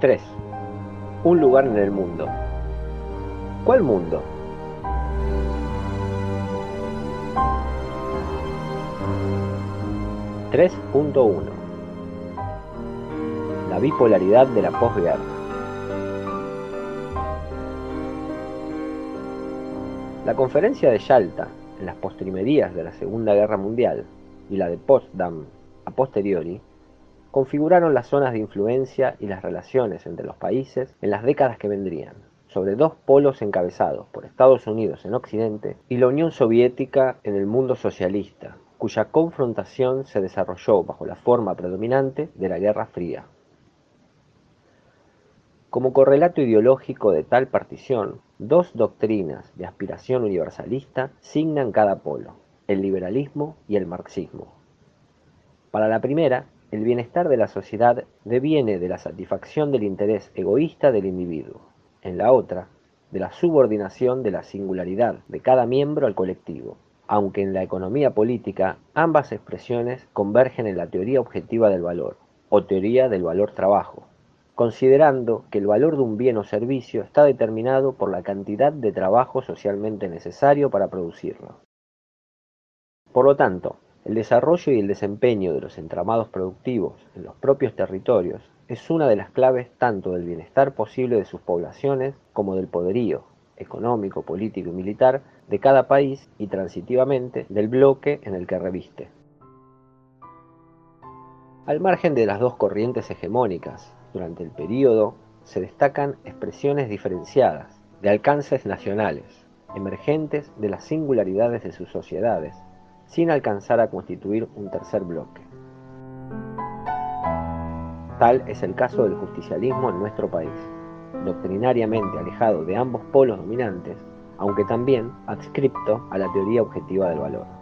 3. Un lugar en el mundo. ¿Cuál mundo? ...3.1... La bipolaridad de la posguerra. La conferencia de Yalta, en las postrimerías de la Segunda Guerra Mundial, y la de Potsdam a posteriori, configuraron las zonas de influencia y las relaciones entre los países en las décadas que vendrían, sobre dos polos encabezados por Estados Unidos en Occidente y la Unión Soviética en el mundo socialista, cuya confrontación se desarrolló bajo la forma predominante de la Guerra Fría. Como correlato ideológico de tal partición, dos doctrinas de aspiración universalista signan cada polo, el liberalismo y el marxismo. Para la primera, el bienestar de la sociedad deviene de la satisfacción del interés egoísta del individuo. En la otra, de la subordinación de la singularidad de cada miembro al colectivo, aunque en la economía política ambas expresiones convergen en la teoría objetiva del valor, o teoría del valor trabajo, considerando que el valor de un bien o servicio está determinado por la cantidad de trabajo socialmente necesario para producirlo. Por lo tanto, el desarrollo y el desempeño de los entramados productivos en los propios territorios es una de las claves tanto del bienestar posible de sus poblaciones como del poderío económico, político y militar de cada país y transitivamente del bloque en el que reviste. Al margen de las dos corrientes hegemónicas, durante el período se destacan expresiones diferenciadas, de alcances nacionales, emergentes de las singularidades de sus sociedades, sin alcanzar a constituir un tercer bloque. Tal es el caso del justicialismo en nuestro país, doctrinariamente alejado de ambos polos dominantes, aunque también adscripto a la teoría objetiva del valor.